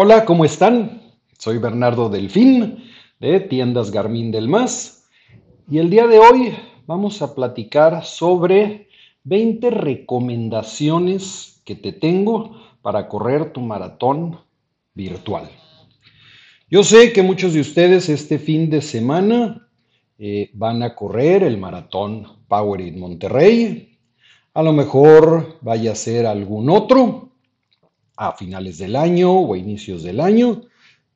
Hola, ¿cómo están? Soy Bernardo Delfín de Tiendas Garmin del Más y el día de hoy vamos a platicar sobre 20 recomendaciones que te tengo para correr tu maratón virtual. Yo sé que muchos de ustedes este fin de semana eh, van a correr el maratón Powerade Monterrey. A lo mejor vaya a ser algún otro a finales del año o a inicios del año.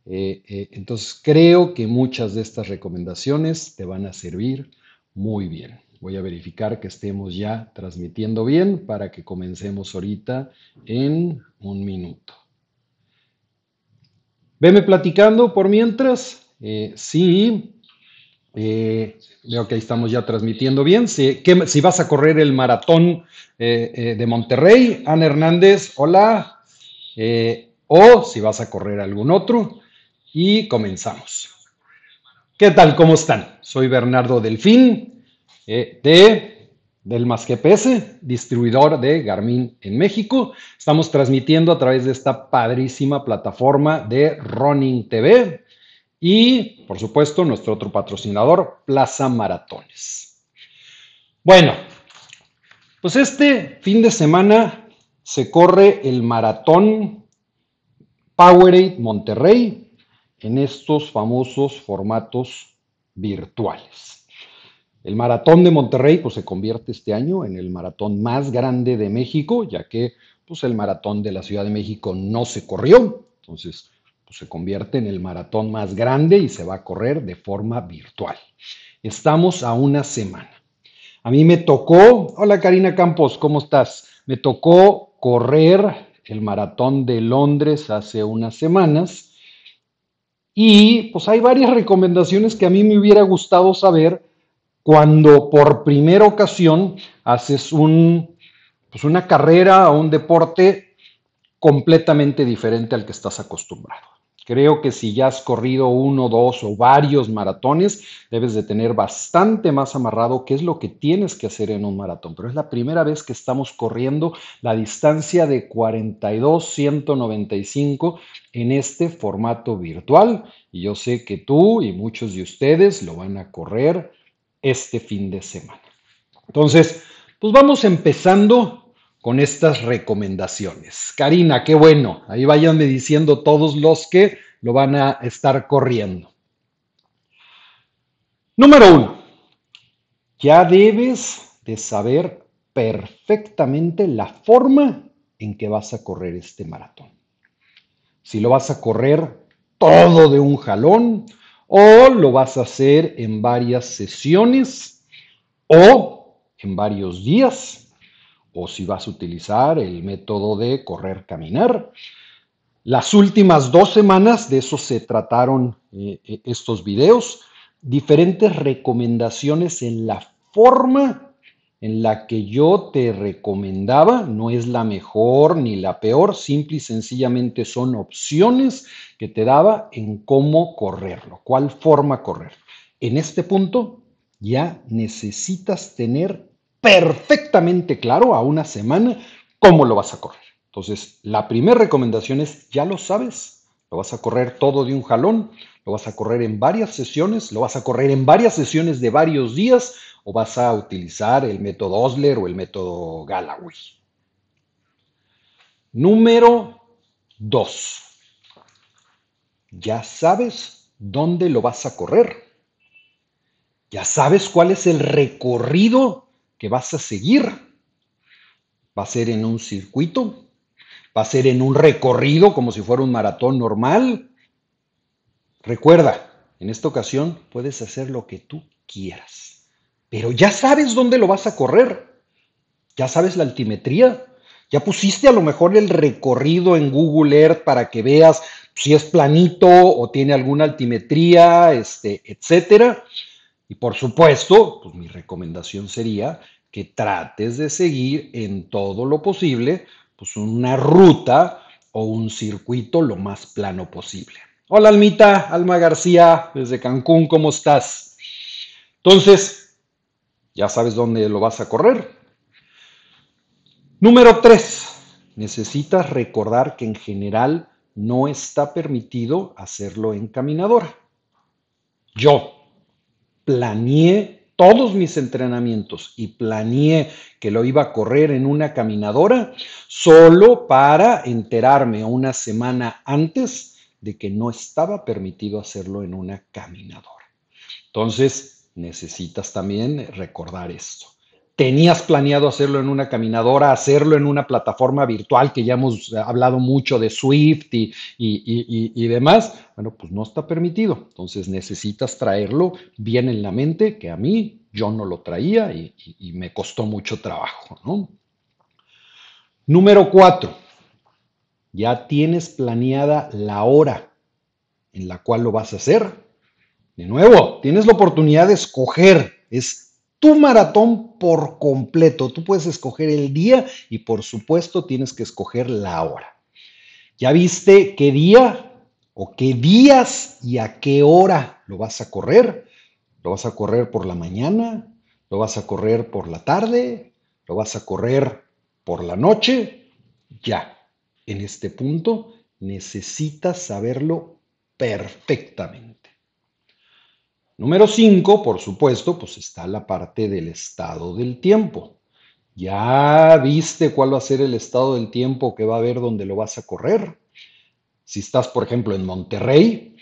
Eh, eh, entonces creo que muchas de estas recomendaciones te van a servir muy bien. Voy a verificar que estemos ya transmitiendo bien para que comencemos ahorita en un minuto. Veme platicando por mientras. Eh, sí, veo que ahí estamos ya transmitiendo bien. Si, si vas a correr el maratón de Monterrey, Ana Hernández, hola, eh, o si vas a correr algún otro. Y comenzamos. ¿Qué tal? ¿Cómo están? Soy Bernardo Delfín eh, de del Más GPS, distribuidor de Garmin en México. Estamos transmitiendo a través de esta padrísima plataforma de Running TV y, por supuesto, nuestro otro patrocinador, Plaza Maratones. Bueno, pues este fin de semana se corre el maratón Powerade Monterrey en estos famosos formatos virtuales. El maratón de Monterrey pues, se convierte este año en el maratón más grande de México, ya que pues, el maratón de la Ciudad de México no se corrió, entonces pues, se convierte en el maratón más grande y se va a correr de forma virtual. Estamos a una semana. A mí me tocó, hola Karina Campos, ¿cómo estás? Me tocó correr el maratón de Londres hace unas semanas y pues hay varias recomendaciones que a mí me hubiera gustado saber cuando por primera ocasión haces un, pues una carrera o un deporte completamente diferente al que estás acostumbrado. Creo que si ya has corrido uno, dos o varios maratones, debes de tener bastante más amarrado qué es lo que tienes que hacer en un maratón. Pero es la primera vez que estamos corriendo la distancia de 42-195 en este formato virtual. Y yo sé que tú y muchos de ustedes lo van a correr este fin de semana. Entonces, pues vamos empezando con estas recomendaciones. Karina, qué bueno. Ahí váyanme diciendo todos los que lo van a estar corriendo. Número uno, ya debes de saber perfectamente la forma en que vas a correr este maratón. Si lo vas a correr todo de un jalón o lo vas a hacer en varias sesiones o en varios días o si vas a utilizar el método de correr-caminar. Las últimas dos semanas de eso se trataron eh, eh, estos videos, diferentes recomendaciones en la forma en la que yo te recomendaba, no es la mejor ni la peor, simple y sencillamente son opciones que te daba en cómo correrlo, cuál forma correr. En este punto ya necesitas tener perfectamente claro a una semana cómo lo vas a correr. Entonces, la primera recomendación es, ya lo sabes, lo vas a correr todo de un jalón, lo vas a correr en varias sesiones, lo vas a correr en varias sesiones de varios días o vas a utilizar el método Osler o el método Galloway. Número dos, ya sabes dónde lo vas a correr. Ya sabes cuál es el recorrido que vas a seguir. Va a ser en un circuito, va a ser en un recorrido como si fuera un maratón normal. Recuerda, en esta ocasión puedes hacer lo que tú quieras, pero ya sabes dónde lo vas a correr, ya sabes la altimetría, ya pusiste a lo mejor el recorrido en Google Earth para que veas si es planito o tiene alguna altimetría, este, etcétera. Y por supuesto, pues mi recomendación sería que trates de seguir en todo lo posible, pues una ruta o un circuito lo más plano posible. Hola Almita, Alma García, desde Cancún, ¿cómo estás? Entonces, ya sabes dónde lo vas a correr. Número tres, necesitas recordar que en general no está permitido hacerlo en caminadora. Yo planeé todos mis entrenamientos y planeé que lo iba a correr en una caminadora solo para enterarme una semana antes de que no estaba permitido hacerlo en una caminadora. Entonces, necesitas también recordar esto tenías planeado hacerlo en una caminadora, hacerlo en una plataforma virtual que ya hemos hablado mucho de Swift y, demás, bueno, pues no está permitido. Entonces necesitas traerlo bien en la mente, que a mí yo no lo traía y, me costó mucho trabajo. Número cuatro, ya tienes planeada la hora en la cual lo vas a hacer. De nuevo, tienes la oportunidad de escoger, es tu maratón por completo. Tú puedes escoger el día y por supuesto tienes que escoger la hora. ¿Ya viste qué día o qué días y a qué hora lo vas a correr? ¿Lo vas a correr por la mañana? ¿Lo vas a correr por la tarde? ¿Lo vas a correr por la noche? Ya, en este punto necesitas saberlo perfectamente. Número 5, por supuesto, pues está la parte del estado del tiempo. ¿Ya viste cuál va a ser el estado del tiempo que va a haber donde lo vas a correr? Si estás, por ejemplo, en Monterrey,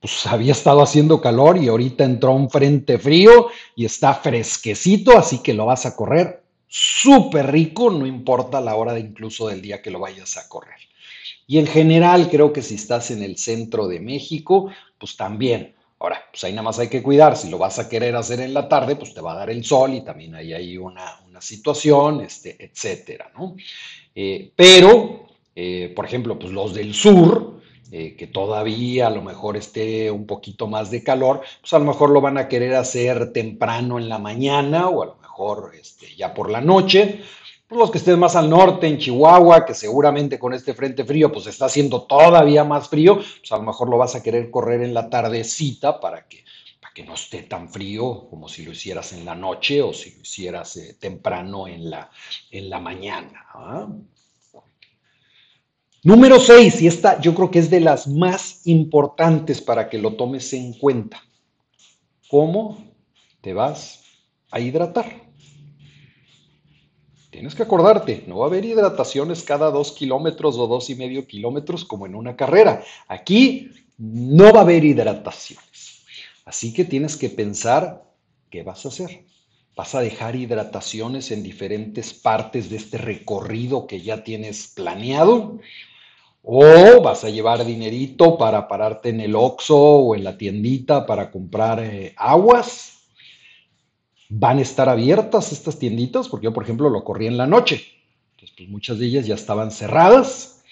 pues había estado haciendo calor y ahorita entró un frente frío y está fresquecito, así que lo vas a correr súper rico, no importa la hora de incluso del día que lo vayas a correr. Y en general, creo que si estás en el centro de México, pues también Ahora, pues ahí nada más hay que cuidar, si lo vas a querer hacer en la tarde, pues te va a dar el sol y también ahí hay una, una situación, este, etcétera, ¿no? Eh, pero, eh, por ejemplo, pues los del sur, eh, que todavía a lo mejor esté un poquito más de calor, pues a lo mejor lo van a querer hacer temprano en la mañana o a lo mejor este, ya por la noche, pues, los que estén más al norte, en Chihuahua, que seguramente con este frente frío, pues está haciendo todavía más frío, pues a lo mejor lo vas a querer correr en la tardecita para que, para que no esté tan frío como si lo hicieras en la noche o si lo hicieras eh, temprano en la, en la mañana. ¿ah? Número 6, y esta yo creo que es de las más importantes para que lo tomes en cuenta. ¿Cómo te vas a hidratar? Tienes que acordarte, no va a haber hidrataciones cada dos kilómetros o dos y medio kilómetros como en una carrera. Aquí no va a haber hidrataciones. Así que tienes que pensar qué vas a hacer. ¿Vas a dejar hidrataciones en diferentes partes de este recorrido que ya tienes planeado? ¿O vas a llevar dinerito para pararte en el Oxxo o en la tiendita para comprar eh, aguas? Van a estar abiertas estas tienditas, porque yo, por ejemplo, lo corrí en la noche. Entonces, pues muchas de ellas ya estaban cerradas.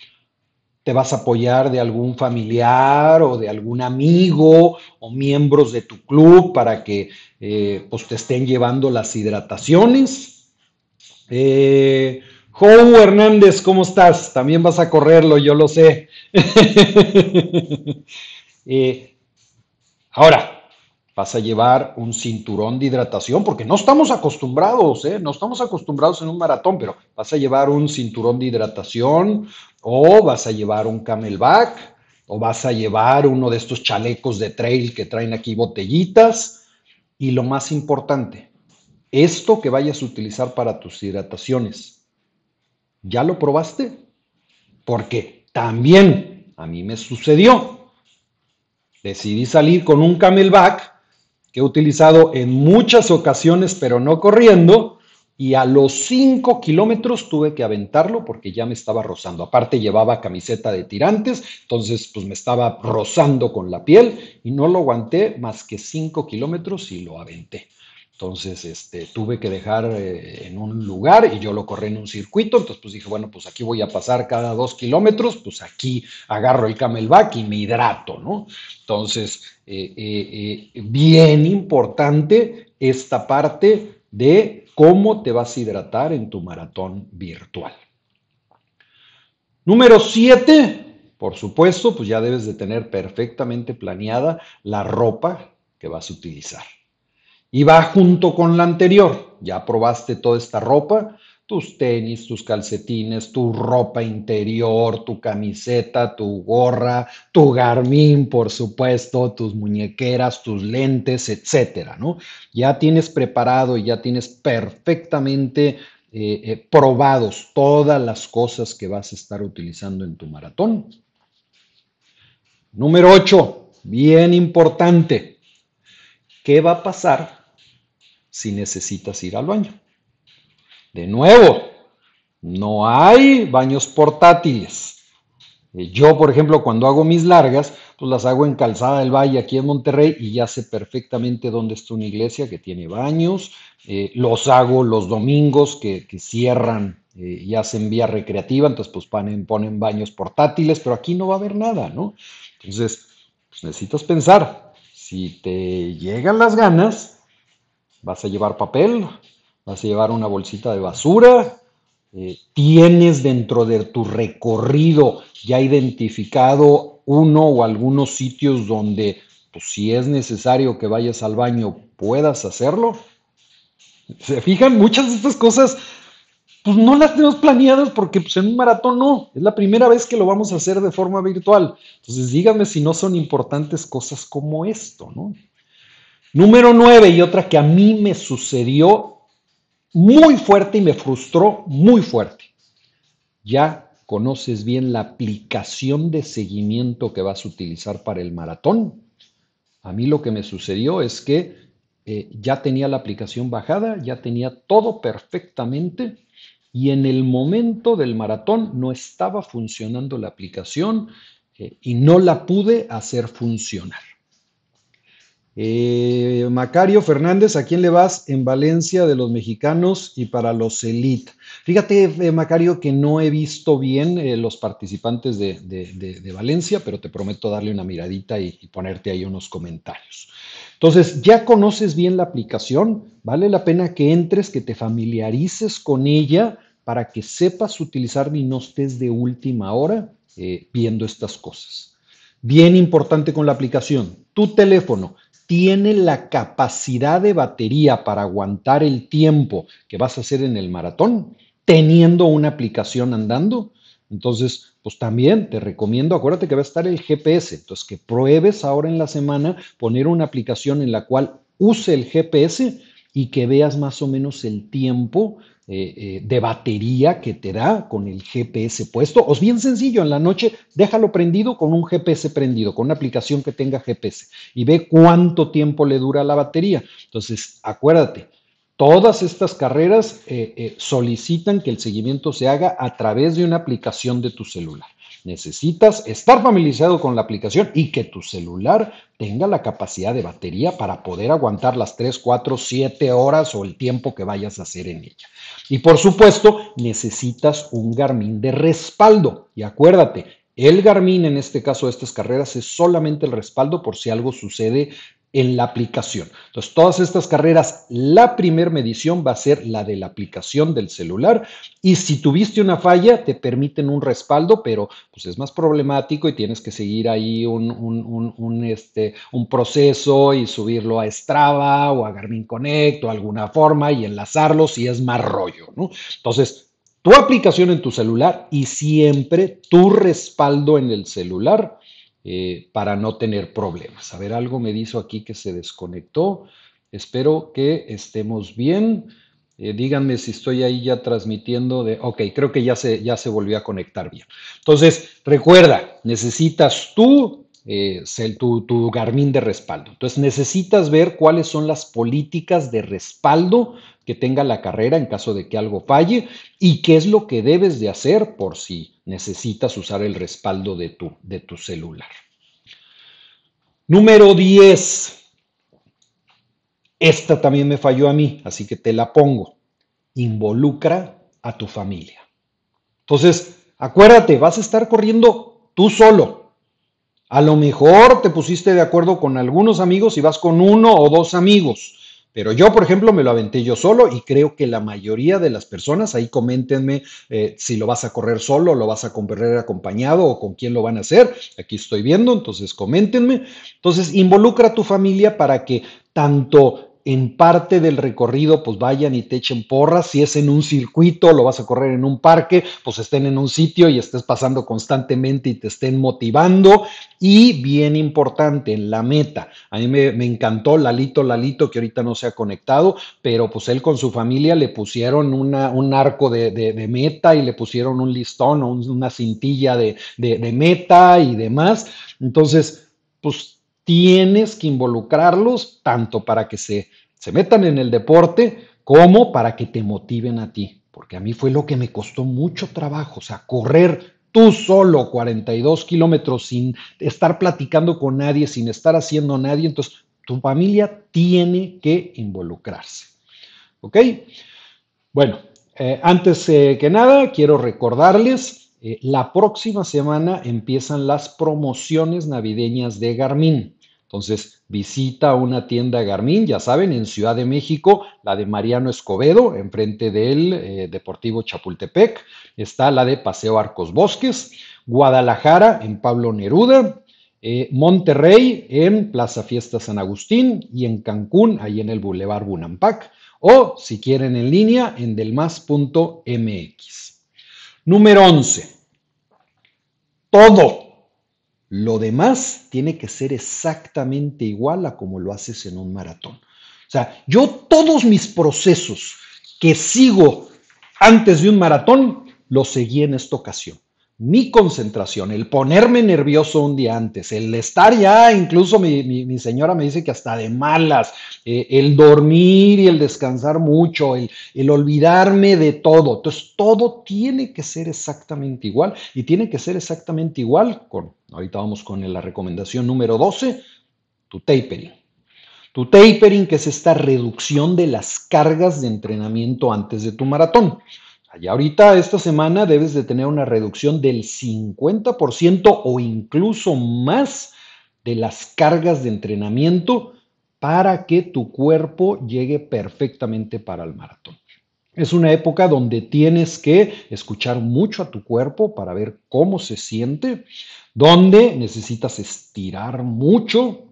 Te vas a apoyar de algún familiar o de algún amigo o miembros de tu club para que eh, pues te estén llevando las hidrataciones. Eh, Hernández, ¿cómo estás? También vas a correrlo, yo lo sé. Eh, ahora, vas a llevar un cinturón de hidratación, porque no estamos acostumbrados, ¿eh? no estamos acostumbrados en un maratón, pero vas a llevar un cinturón de hidratación o vas a llevar un camelback o vas a llevar uno de estos chalecos de trail que traen aquí botellitas. Y lo más importante, esto que vayas a utilizar para tus hidrataciones, ¿ya lo probaste? Porque también a mí me sucedió. Decidí salir con un camelback he utilizado en muchas ocasiones, pero no corriendo, y a los 5 kilómetros tuve que aventarlo porque ya me estaba rozando. Aparte llevaba camiseta de tirantes, entonces pues me estaba rozando con la piel y no lo aguanté más que 5 kilómetros y lo aventé. Entonces, este, tuve que dejar eh, en un lugar y yo lo corrí en un circuito. Entonces, pues dije, bueno, pues aquí voy a pasar cada dos kilómetros, pues aquí agarro el camelback y me hidrato, ¿no? Entonces, eh, eh, bien importante esta parte de cómo te vas a hidratar en tu maratón virtual. Número siete, por supuesto, pues ya debes de tener perfectamente planeada la ropa que vas a utilizar y va junto con la anterior. Ya probaste toda esta ropa, tus tenis, tus calcetines, tu ropa interior, tu camiseta, tu gorra, tu Garmin, por supuesto, tus muñequeras, tus lentes, etcétera, ¿no? Ya tienes preparado y ya tienes perfectamente eh, eh, probados todas las cosas que vas a estar utilizando en tu maratón. Número 8, bien importante. ¿Qué va a pasar si necesitas ir al baño? De nuevo, no hay baños portátiles. Eh, yo, por ejemplo, cuando hago mis largas, pues las hago en Calzada del Valle, aquí en Monterrey, y ya sé perfectamente dónde está una iglesia que tiene baños. Eh, los hago los domingos que, cierran eh, y hacen vía recreativa, entonces pues ponen, ponen baños portátiles, pero aquí no va a haber nada, ¿no? Entonces, pues necesitas pensar, si te llegan las ganas, vas a llevar papel, vas a llevar una bolsita de basura, eh, tienes dentro de tu recorrido ya identificado uno o algunos sitios donde, pues, si es necesario que vayas al baño, puedas hacerlo. ¿Se fijan? Muchas de estas cosas, pues no las tenemos planeadas porque pues, en un maratón no. Es la primera vez que lo vamos a hacer de forma virtual. Entonces, díganme si no son importantes cosas como esto, ¿no? Número nueve, y otra que a mí me sucedió muy fuerte y me frustró muy fuerte. Ya conoces bien la aplicación de seguimiento que vas a utilizar para el maratón. A mí lo que me sucedió es que eh, ya tenía la aplicación bajada, ya tenía todo perfectamente y en el momento del maratón no estaba funcionando la aplicación eh, y no la pude hacer funcionar. Eh, Macario Fernández, ¿a quién le vas en Valencia de los mexicanos y para los Elite? Fíjate, eh, Macario, que no he visto bien eh, los participantes de, Valencia, pero te prometo darle una miradita y, y ponerte ahí unos comentarios. Entonces, ya conoces bien la aplicación, vale la pena que entres, que te familiarices con ella para que sepas utilizar y no estés de última hora viendo estas cosas. Bien importante con la aplicación, tu teléfono tiene la capacidad de batería para aguantar el tiempo que vas a hacer en el maratón, teniendo una aplicación andando. Entonces, pues también te recomiendo, acuérdate que va a estar el GPS, entonces que pruebes ahora en la semana poner una aplicación en la cual use el GPS y que veas más o menos el tiempo eh, eh, de batería que te da con el GPS puesto. O es bien sencillo, en la noche déjalo prendido con un GPS prendido, con una aplicación que tenga GPS y ve cuánto tiempo le dura la batería. Entonces, acuérdate, todas estas carreras eh, solicitan que el seguimiento se haga a través de una aplicación de tu celular. Necesitas estar familiarizado con la aplicación y que tu celular tenga la capacidad de batería para poder aguantar las 3, 4, 7 horas o el tiempo que vayas a hacer en ella. Y por supuesto, necesitas un Garmin de respaldo. Y acuérdate, el Garmin en este caso de estas carreras es solamente el respaldo por si algo sucede en la aplicación. Entonces, todas estas carreras, la primera medición va a ser la de la aplicación del celular y si tuviste una falla, te permiten un respaldo, pero pues es más problemático y tienes que seguir ahí un, un, este, un proceso y subirlo a Strava o a Garmin Connect o alguna forma y enlazarlo si es más rollo, ¿no? Entonces, tu aplicación en tu celular y siempre tu respaldo en el celular eh, para no tener problemas. A ver, algo me dijo aquí que se desconectó. Espero que estemos bien. Eh, díganme si estoy ahí ya transmitiendo de, ok, creo que ya se, ya se volvió a conectar bien. Entonces, recuerda, necesitas tú, eh, tu, tu Garmin de respaldo. Entonces, necesitas ver cuáles son las políticas de respaldo que tenga la carrera en caso de que algo falle y qué es lo que debes de hacer por si necesitas usar el respaldo de tu, de tu celular. Número 10. Esta también me falló a mí, así que te la pongo. Involucra a tu familia. Entonces, acuérdate, vas a estar corriendo tú solo. A lo mejor te pusiste de acuerdo con algunos amigos y vas con uno o dos amigos. Pero yo, por ejemplo, me lo aventé yo solo y creo que la mayoría de las personas, ahí coméntenme eh, si lo vas a correr solo, lo vas a correr acompañado o con quién lo van a hacer. Aquí estoy viendo, entonces coméntenme. Entonces, involucra a tu familia para que tanto en parte del recorrido, pues vayan y te echen porras. Si es en un circuito, lo vas a correr en un parque, pues estén en un sitio y estés pasando constantemente y te estén motivando. Y bien importante, en la meta. A mí me, encantó Lalito, Lalito, que ahorita no se ha conectado, pero pues él con su familia le pusieron un arco de, meta y le pusieron un listón o una cintilla de, de meta y demás. Entonces, pues tienes que involucrarlos tanto para que se, se metan en el deporte como para que te motiven a ti. Porque a mí fue lo que me costó mucho trabajo, o sea, correr tú solo 42 kilómetros sin estar platicando con nadie, sin estar haciendo nadie. Entonces, tu familia tiene que involucrarse. ¿Ok? Bueno, eh, antes eh, que nada, quiero recordarles eh, la próxima semana empiezan las promociones navideñas de Garmin. Entonces, visita una tienda Garmin, ya saben, en Ciudad de México, la de Mariano Escobedo, enfrente del eh, Deportivo Chapultepec. Está la de Paseo Arcos Bosques. Guadalajara, en Pablo Neruda. Eh, Monterrey, en Plaza Fiesta San Agustín. Y en Cancún, ahí en el Boulevard Bunampac. O, si quieren en línea, en delmas.mx. Número 11 todo. Lo demás tiene que ser exactamente igual a como lo haces en un maratón. O sea, yo todos mis procesos que sigo antes de un maratón, los seguí en esta ocasión mi concentración, el ponerme nervioso un día antes, el estar ya, incluso mi, señora me dice que hasta de malas, eh, el dormir y el descansar mucho, el, el, olvidarme de todo. Entonces, todo tiene que ser exactamente igual y tiene que ser exactamente igual con, ahorita vamos con la recomendación número 12, tu tapering. Tu tapering, que es esta reducción de las cargas de entrenamiento antes de tu maratón. Y ahorita esta semana debes de tener una reducción del 50% o incluso más de las cargas de entrenamiento para que tu cuerpo llegue perfectamente para el maratón. Es una época donde tienes que escuchar mucho a tu cuerpo para ver cómo se siente, donde necesitas estirar mucho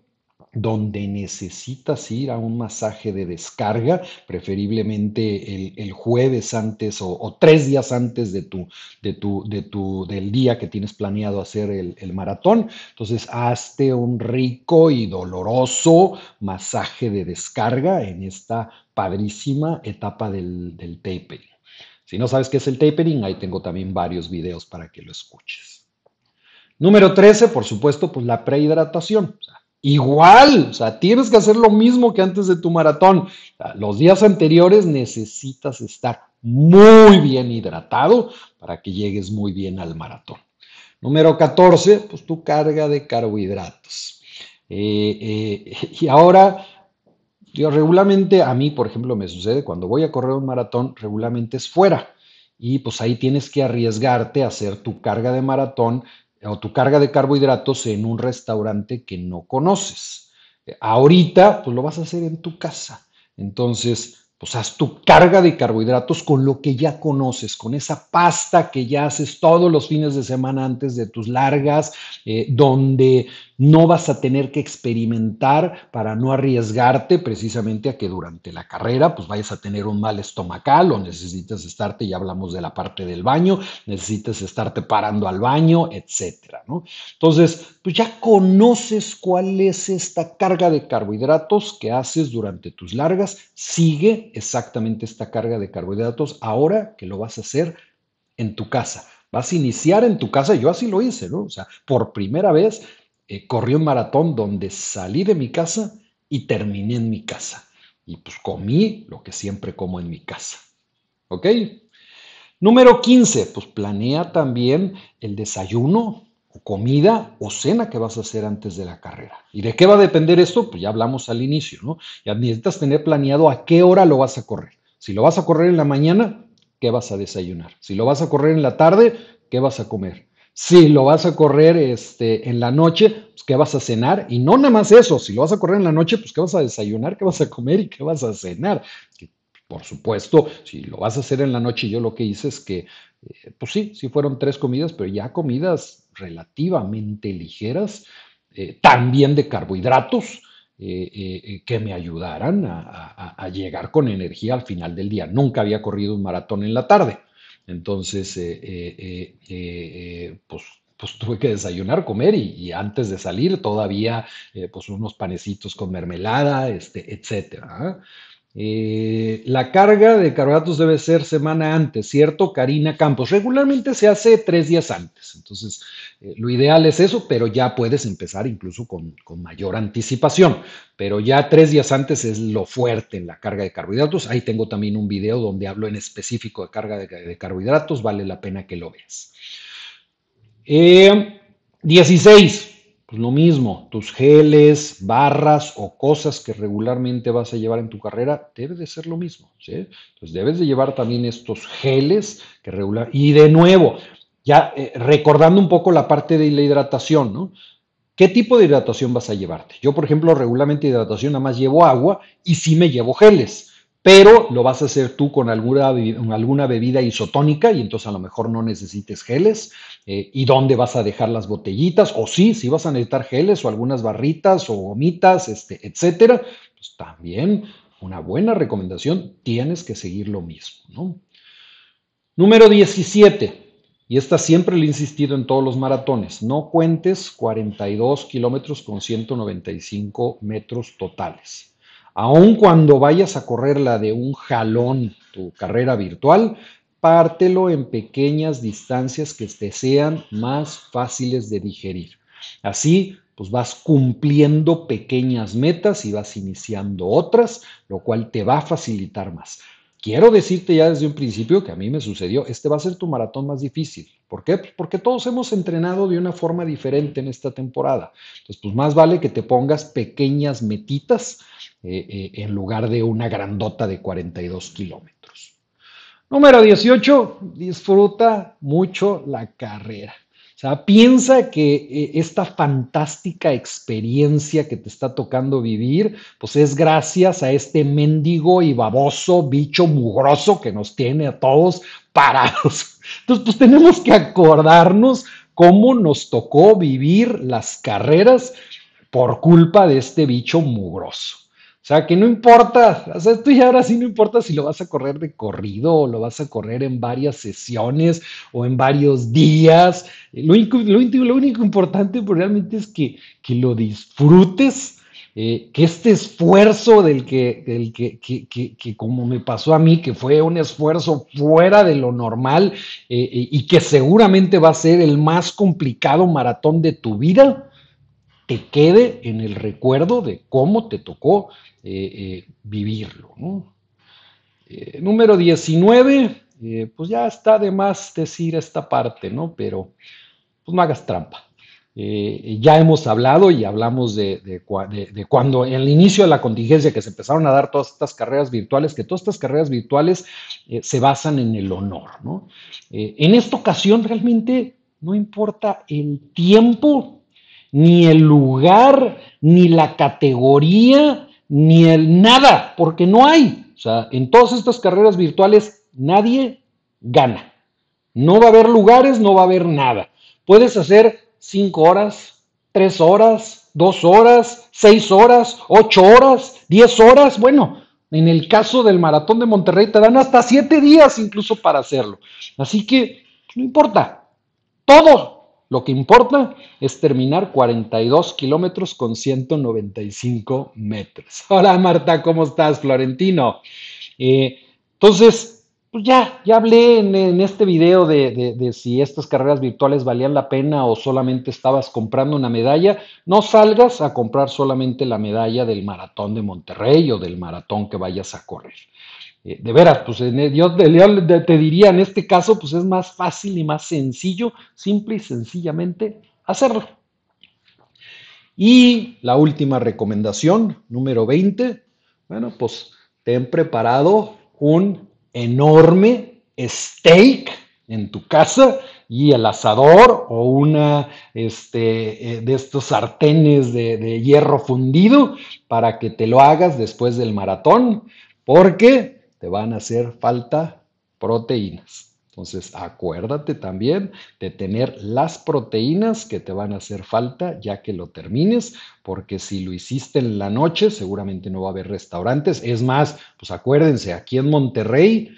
donde necesitas ir a un masaje de descarga, preferiblemente el, jueves antes o, tres días antes de tu, de tu, de tu, del día que tienes planeado hacer el, maratón. Entonces, hazte un rico y doloroso masaje de descarga en esta padrísima etapa del, del tapering. Si no sabes qué es el tapering, ahí tengo también varios videos para que lo escuches. Número 13, por supuesto, pues la prehidratación. Igual, o sea, tienes que hacer lo mismo que antes de tu maratón. los días anteriores necesitas estar muy bien hidratado para que llegues muy bien al maratón. Número 14, pues tu carga de carbohidratos. Eh, eh, y ahora, yo regularmente, a mí, por ejemplo, me sucede cuando voy a correr un maratón, regularmente es fuera. Y pues ahí tienes que arriesgarte a hacer tu carga de maratón o tu carga de carbohidratos en un restaurante que no conoces. Ahorita, pues lo vas a hacer en tu casa. Entonces, pues haz tu carga de carbohidratos con lo que ya conoces, con esa pasta que ya haces todos los fines de semana antes de tus largas, eh, donde no vas a tener que experimentar para no arriesgarte precisamente a que durante la carrera pues vayas a tener un mal estomacal o necesitas estarte, ya hablamos de la parte del baño, necesitas estarte parando al baño, etcétera, ¿no? Entonces, pues ya conoces cuál es esta carga de carbohidratos que haces durante tus largas, sigue exactamente esta carga de carbohidratos ahora que lo vas a hacer en tu casa. Vas a iniciar en tu casa, yo así lo hice, ¿no? O sea, por primera vez eh, corrí un maratón donde salí de mi casa y terminé en mi casa. Y pues comí lo que siempre como en mi casa. ¿Ok? Número 15, pues planea también el desayuno comida o cena que vas a hacer antes de la carrera. ¿Y de qué va a depender esto? Pues ya hablamos al inicio, ¿no? Ya necesitas tener planeado a qué hora lo vas a correr. Si lo vas a correr en la mañana, ¿qué vas a desayunar? Si lo vas a correr en la tarde, ¿qué vas a comer? Si lo vas a correr este, en la noche, pues ¿qué vas a cenar? Y no nada más eso, si lo vas a correr en la noche, pues ¿qué vas a desayunar? ¿Qué vas a comer? ¿Y qué vas a cenar? por supuesto, si lo vas a hacer en la noche, yo lo que hice es que, eh, pues sí, sí fueron tres comidas, pero ya comidas relativamente ligeras, eh, también de carbohidratos, que me ayudaran a, llegar con energía al final del día. Nunca había corrido un maratón en la tarde. Entonces, pues pues tuve que desayunar, comer y, antes de salir todavía pues unos panecitos con mermelada, este, etcétera. Eh, la carga de carbohidratos debe ser semana antes, ¿cierto? Karina Campos. Regularmente se hace tres días antes. Entonces, eh, lo ideal es eso, pero ya puedes empezar incluso con, mayor anticipación. Pero ya tres días antes es lo fuerte en la carga de carbohidratos. Ahí tengo también un video donde hablo en específico de carga de, carbohidratos. Vale la pena que lo veas. 16. Pues lo mismo, tus geles, barras o cosas que regularmente vas a llevar en tu carrera, debe de ser lo mismo. ¿sí? Entonces debes de llevar también estos geles que regular. Y de nuevo, ya eh, recordando un poco la parte de la hidratación, ¿no? ¿Qué tipo de hidratación vas a llevarte? Yo, por ejemplo, regularmente hidratación nada más llevo agua y sí me llevo geles pero lo vas a hacer tú con alguna, bebida isotónica y entonces a lo mejor no necesites geles. Eh, ¿Y dónde vas a dejar las botellitas? O sí, si vas a necesitar geles o algunas barritas o gomitas, este, etcétera, pues también una buena recomendación, tienes que seguir lo mismo. Número 17. Y esta siempre le he insistido en todos los maratones. No cuentes 42 kilómetros con 195 metros totales. Aun cuando vayas a correr la de un jalón, tu carrera virtual, pártelo en pequeñas distancias que te sean más fáciles de digerir. Así, pues vas cumpliendo pequeñas metas y vas iniciando otras, lo cual te va a facilitar más. Quiero decirte ya desde un principio que a mí me sucedió, este va a ser tu maratón más difícil. ¿Por qué? Porque todos hemos entrenado de una forma diferente en esta temporada. Entonces, pues más vale que te pongas pequeñas metitas eh, eh, en lugar de una grandota de 42 kilómetros. Número 18, disfruta mucho la carrera. O sea, piensa que eh, esta fantástica experiencia que te está tocando vivir, pues es gracias a este mendigo y baboso bicho mugroso que nos tiene a todos parados. Entonces, pues tenemos que acordarnos cómo nos tocó vivir las carreras por culpa de este bicho mugroso. O sea, que no importa, o sea, esto ya ahora sí no importa si lo vas a correr de corrido o lo vas a correr en varias sesiones o en varios días. Lo único, lo lo único importante pues, realmente es que, que lo disfrutes, eh, que este esfuerzo del, que, del que, que, como me pasó a mí, que fue un esfuerzo fuera de lo normal eh, eh, y que seguramente va a ser el más complicado maratón de tu vida, te quede en el recuerdo de cómo te tocó eh, eh, vivirlo. Eh, número 19, pues ya está de más decir esta parte, ¿no? Pero pues no hagas trampa. ya hemos hablado y hablamos de, cuando en el inicio de la contingencia que se empezaron a dar todas estas carreras virtuales, que todas estas carreras virtuales se basan en el honor, ¿no? en esta ocasión realmente no importa el tiempo ni el lugar, ni la categoría, ni el nada, porque no hay. O sea, en todas estas carreras virtuales nadie gana. No va a haber lugares, no va a haber nada. Puedes hacer cinco horas, tres horas, dos horas, seis horas, ocho horas, diez horas. Bueno, en el caso del maratón de Monterrey te dan hasta siete días incluso para hacerlo. Así que no importa. Todo lo que importa es terminar 42 kilómetros con 195 metros. Hola Marta, ¿cómo estás, Florentino? Eh, entonces, pues ya, ya hablé en, este video de, de, si estas carreras virtuales valían la pena o solamente estabas comprando una medalla. No salgas a comprar solamente la medalla del maratón de Monterrey o del maratón que vayas a correr. Eh, de veras, pues yo, te diría en este caso, pues es más fácil y más sencillo, simple y sencillamente hacerlo. Y la última recomendación, número 20, bueno, pues ten preparado un enorme steak en tu casa y el asador o una este, eh, de estos sartenes de hierro fundido para que te lo hagas después del maratón, porque te van a hacer falta proteínas. Entonces, acuérdate también de tener las proteínas que te van a hacer falta ya que lo termines, porque si lo hiciste en la noche, seguramente no va a haber restaurantes. Es más, pues acuérdense, aquí en Monterrey,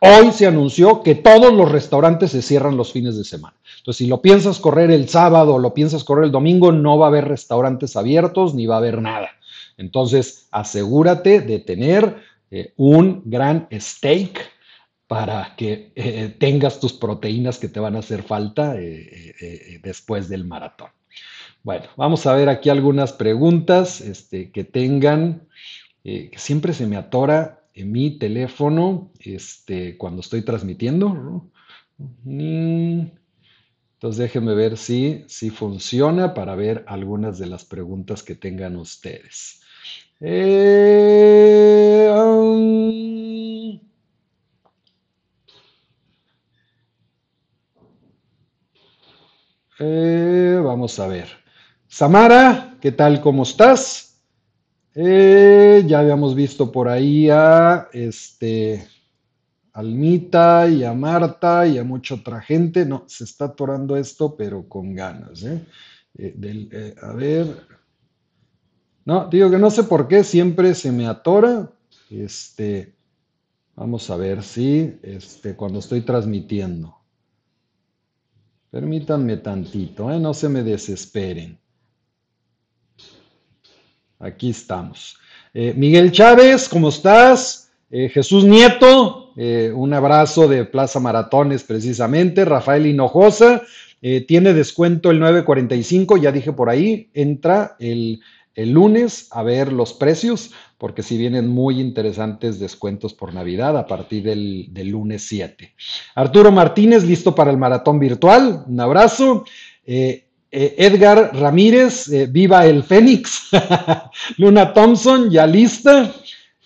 hoy se anunció que todos los restaurantes se cierran los fines de semana. Entonces, si lo piensas correr el sábado o lo piensas correr el domingo, no va a haber restaurantes abiertos ni va a haber nada. Entonces, asegúrate de tener eh, un gran steak para que eh, tengas tus proteínas que te van a hacer falta eh, eh, después del maratón. Bueno, vamos a ver aquí algunas preguntas este, que tengan, que siempre se me atora en mi teléfono este, cuando estoy transmitiendo. Entonces déjenme ver si, si funciona para ver algunas de las preguntas que tengan ustedes. Eh, vamos a ver. Samara, ¿qué tal? ¿Cómo estás? Eh, ya habíamos visto por ahí a este, Almita y a Marta y a mucha otra gente. No, se está atorando esto, pero con ganas. ¿eh? a ver. No, digo que no sé por qué siempre se me atora. Este, vamos a ver si este, cuando estoy transmitiendo. Permítanme tantito, ¿eh? no se me desesperen. Aquí estamos. Eh, Miguel Chávez, ¿cómo estás? Eh, Jesús Nieto, un abrazo de Plaza Maratones precisamente. Rafael Hinojosa, tiene descuento el 945, ya dije por ahí, entra el, el lunes a ver los precios porque si vienen muy interesantes descuentos por Navidad a partir del, lunes 7. Arturo Martínez, listo para el maratón virtual. Un abrazo. Eh, eh, Edgar Ramírez, eh, viva el Fénix. Luna Thompson, ya lista.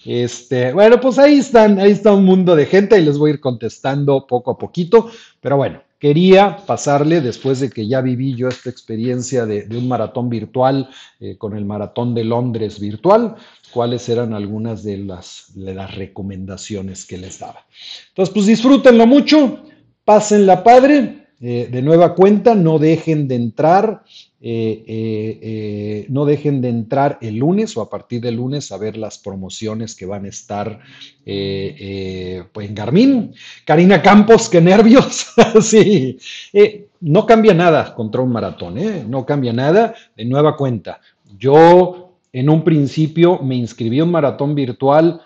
Este, bueno, pues ahí están, ahí está un mundo de gente y les voy a ir contestando poco a poquito, pero bueno, quería pasarle después de que ya viví yo esta experiencia de, un maratón virtual con el maratón de Londres virtual, cuáles eran algunas de las, recomendaciones que les daba. Entonces, pues disfrútenlo mucho, pásenla padre. Eh, de nueva cuenta, no dejen de entrar, eh, eh, no dejen de entrar el lunes o a partir del lunes a ver las promociones que van a estar pues en Garmin. Karina Campos, qué nervios. sí, no cambia nada contra un maratón, no cambia nada. De nueva cuenta, yo en un principio me inscribí en maratón virtual,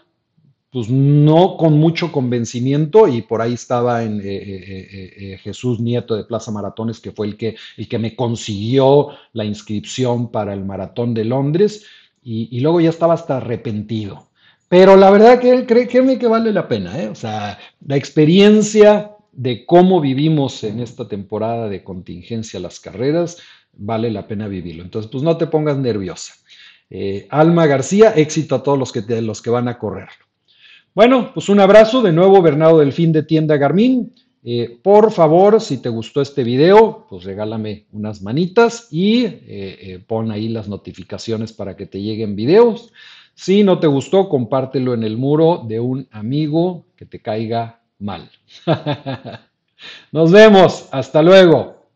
pues no con mucho convencimiento y por ahí estaba en, eh, eh, eh, Jesús Nieto de Plaza Maratones, que fue el que, el que me consiguió la inscripción para el maratón de Londres y, luego ya estaba hasta arrepentido. Pero la verdad que él cree, que vale la pena, o sea, la experiencia de cómo vivimos en esta temporada de contingencia las carreras, vale la pena vivirlo. Entonces, pues no te pongas nerviosa. Eh, Alma García, éxito a todos los que, los que van a correrlo. Bueno, pues un abrazo de nuevo, Bernardo del Fin de Tienda Garmin. Eh, por favor, si te gustó este video, pues regálame unas manitas y eh, pon ahí las notificaciones para que te lleguen videos. Si no te gustó, compártelo en el muro de un amigo que te caiga mal. Nos vemos, hasta luego.